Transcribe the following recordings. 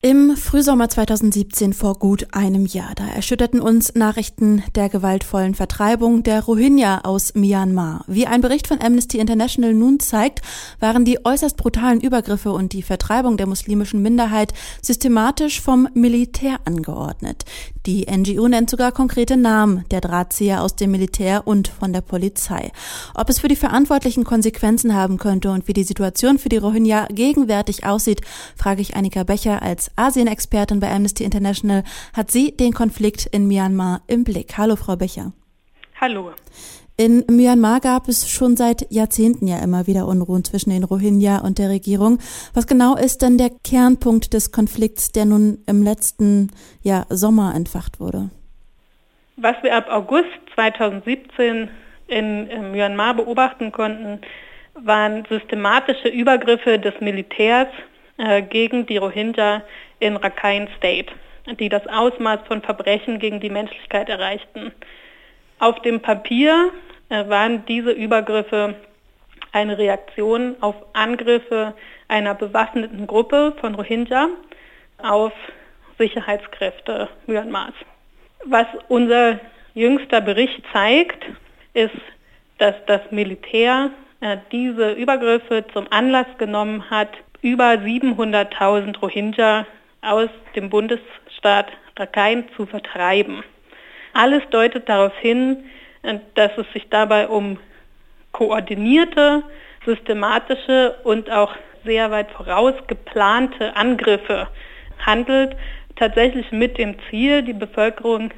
Im Frühsommer 2017 vor gut einem Jahr, da erschütterten uns Nachrichten der gewaltvollen Vertreibung der Rohingya aus Myanmar. Wie ein Bericht von Amnesty International nun zeigt, waren die äußerst brutalen Übergriffe und die Vertreibung der muslimischen Minderheit systematisch vom Militär angeordnet. Die NGO nennt sogar konkrete Namen der Drahtzieher aus dem Militär und von der Polizei. Ob es für die Verantwortlichen Konsequenzen haben könnte und wie die Situation für die Rohingya gegenwärtig aussieht, frage ich Annika Becher als Asien-Expertin bei Amnesty International. Hat sie den Konflikt in Myanmar im Blick? Hallo, Frau Becher. Hallo. In Myanmar gab es schon seit Jahrzehnten ja immer wieder Unruhen zwischen den Rohingya und der Regierung. Was genau ist denn der Kernpunkt des Konflikts, der nun im letzten ja, Sommer entfacht wurde? Was wir ab August 2017 in, in Myanmar beobachten konnten, waren systematische Übergriffe des Militärs äh, gegen die Rohingya in Rakhine State, die das Ausmaß von Verbrechen gegen die Menschlichkeit erreichten. Auf dem Papier äh, waren diese Übergriffe eine Reaktion auf Angriffe einer bewaffneten Gruppe von Rohingya auf Sicherheitskräfte Myanmars. Was unser jüngster Bericht zeigt, ist, dass das Militär äh, diese Übergriffe zum Anlass genommen hat, über 700.000 Rohingya aus dem Bundesstaat Rakhine zu vertreiben. Alles deutet darauf hin, dass es sich dabei um koordinierte, systematische und auch sehr weit voraus geplante Angriffe handelt, tatsächlich mit dem Ziel, die Bevölkerung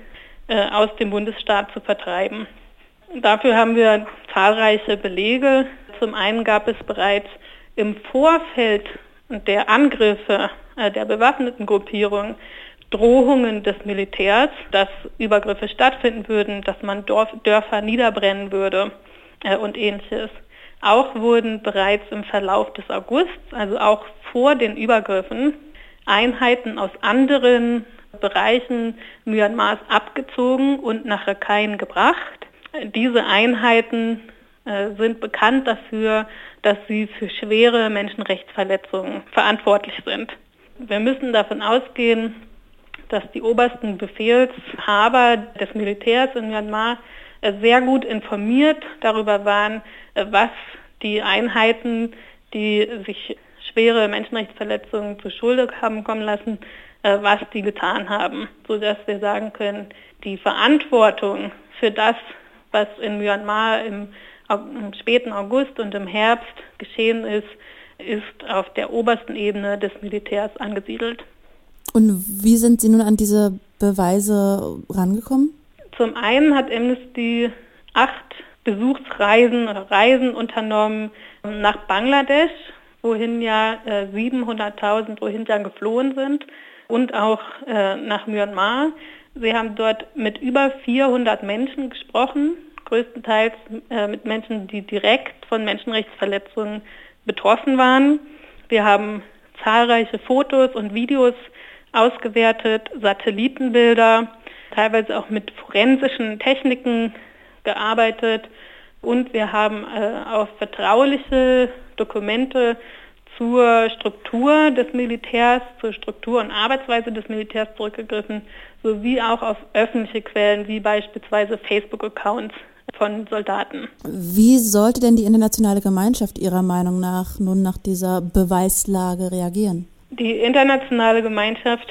äh, aus dem Bundesstaat zu vertreiben. Dafür haben wir zahlreiche Belege. Zum einen gab es bereits im Vorfeld der Angriffe äh, der bewaffneten Gruppierung Drohungen des Militärs, dass Übergriffe stattfinden würden, dass man Dörfer niederbrennen würde äh, und ähnliches. Auch wurden bereits im Verlauf des Augusts, also auch vor den Übergriffen, Einheiten aus anderen Bereichen Myanmars abgezogen und nach Rakhine gebracht. Diese Einheiten sind bekannt dafür, dass sie für schwere Menschenrechtsverletzungen verantwortlich sind. Wir müssen davon ausgehen, dass die obersten Befehlshaber des Militärs in Myanmar äh, sehr gut informiert darüber waren, äh, was die Einheiten, die sich schwere Menschenrechtsverletzungen zu Schulde haben kommen lassen, äh, was die getan haben, sodass wir sagen können, die Verantwortung für das, was in Myanmar im, im späten August und im Herbst geschehen ist, ist auf der obersten Ebene des Militärs angesiedelt. Und wie sind Sie nun an diese Beweise rangekommen? Zum einen hat Amnesty acht Besuchsreisen oder Reisen unternommen nach Bangladesch, wohin ja äh, 700.000 Rohingya geflohen sind und auch äh, nach Myanmar. Sie haben dort mit über 400 Menschen gesprochen, größtenteils äh, mit Menschen, die direkt von Menschenrechtsverletzungen betroffen waren. Wir haben zahlreiche Fotos und Videos ausgewertet, Satellitenbilder, teilweise auch mit forensischen Techniken gearbeitet und wir haben äh, auf vertrauliche Dokumente zur Struktur des Militärs, zur Struktur und Arbeitsweise des Militärs zurückgegriffen, sowie auch auf öffentliche Quellen wie beispielsweise Facebook-Accounts von Soldaten. Wie sollte denn die internationale Gemeinschaft Ihrer Meinung nach nun nach dieser Beweislage reagieren? Die internationale Gemeinschaft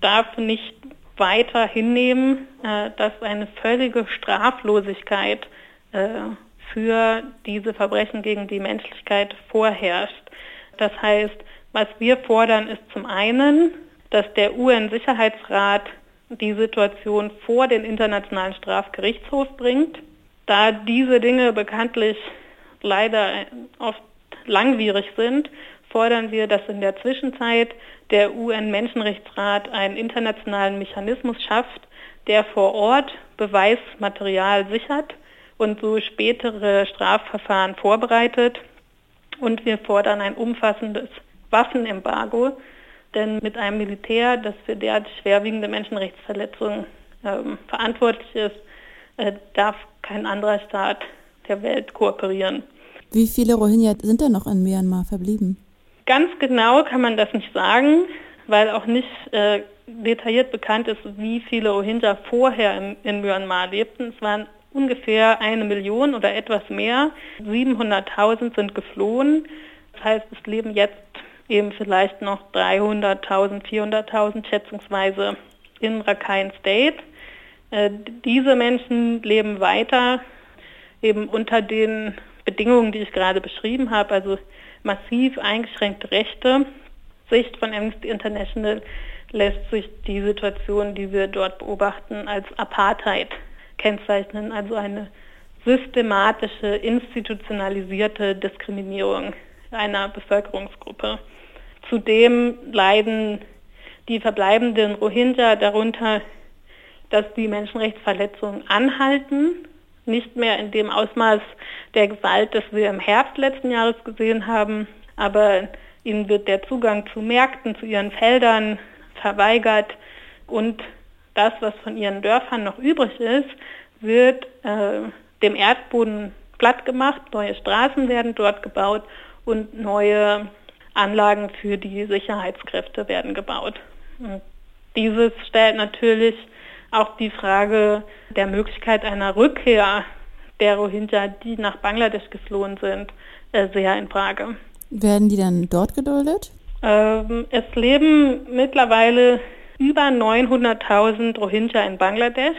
darf nicht weiter hinnehmen, äh, dass eine völlige Straflosigkeit äh, für diese Verbrechen gegen die Menschlichkeit vorherrscht. Das heißt, was wir fordern, ist zum einen, dass der UN-Sicherheitsrat die Situation vor den Internationalen Strafgerichtshof bringt. Da diese Dinge bekanntlich leider oft langwierig sind, fordern wir, dass in der Zwischenzeit der UN-Menschenrechtsrat einen internationalen Mechanismus schafft, der vor Ort Beweismaterial sichert und so spätere Strafverfahren vorbereitet. Und wir fordern ein umfassendes Waffenembargo, denn mit einem Militär, das für derart schwerwiegende Menschenrechtsverletzungen ähm, verantwortlich ist, äh, darf kein anderer Staat der Welt kooperieren. Wie viele Rohingya sind denn noch in Myanmar verblieben? Ganz genau kann man das nicht sagen, weil auch nicht äh, detailliert bekannt ist, wie viele Rohingya vorher in, in Myanmar lebten. Es waren ungefähr eine Million oder etwas mehr. 700.000 sind geflohen. Das heißt, es leben jetzt eben vielleicht noch 300.000, 400.000 schätzungsweise in Rakhine State. Äh, diese Menschen leben weiter eben unter den Bedingungen, die ich gerade beschrieben habe, also massiv eingeschränkte Rechte. Sicht von Amnesty International lässt sich die Situation, die wir dort beobachten, als Apartheid kennzeichnen, also eine systematische, institutionalisierte Diskriminierung einer Bevölkerungsgruppe. Zudem leiden die verbleibenden Rohingya darunter, dass die Menschenrechtsverletzungen anhalten, nicht mehr in dem Ausmaß der Gewalt, das wir im Herbst letzten Jahres gesehen haben, aber ihnen wird der Zugang zu Märkten, zu ihren Feldern verweigert. Und das, was von ihren Dörfern noch übrig ist, wird äh, dem Erdboden platt gemacht, neue Straßen werden dort gebaut und neue Anlagen für die Sicherheitskräfte werden gebaut. Und dieses stellt natürlich auch die Frage der Möglichkeit einer Rückkehr der Rohingya, die nach Bangladesch geflohen sind, äh, sehr in Frage. Werden die dann dort geduldet? Ähm, es leben mittlerweile über 900.000 Rohingya in Bangladesch.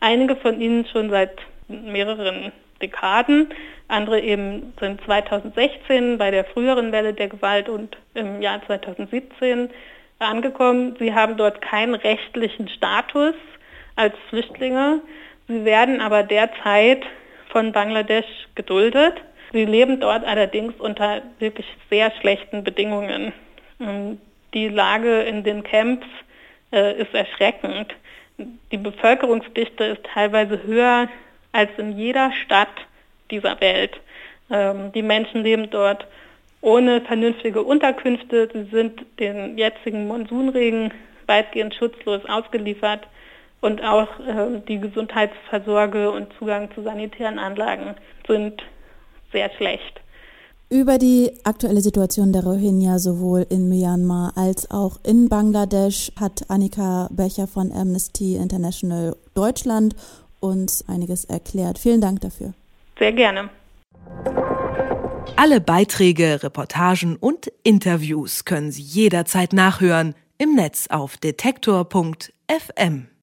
Einige von ihnen schon seit mehreren Dekaden. Andere eben sind 2016 bei der früheren Welle der Gewalt und im Jahr 2017 angekommen. Sie haben dort keinen rechtlichen Status als Flüchtlinge. Sie werden aber derzeit von Bangladesch geduldet. Sie leben dort allerdings unter wirklich sehr schlechten Bedingungen. Die Lage in den Camps äh, ist erschreckend. Die Bevölkerungsdichte ist teilweise höher als in jeder Stadt dieser Welt. Ähm, die Menschen leben dort ohne vernünftige Unterkünfte. Sie sind den jetzigen Monsunregen weitgehend schutzlos ausgeliefert und auch äh, die Gesundheitsversorge und Zugang zu sanitären Anlagen sind sehr schlecht. Über die aktuelle Situation der Rohingya sowohl in Myanmar als auch in Bangladesch hat Annika Becher von Amnesty International Deutschland uns einiges erklärt. Vielen Dank dafür. Sehr gerne. Alle Beiträge, Reportagen und Interviews können Sie jederzeit nachhören im Netz auf detektor.fm.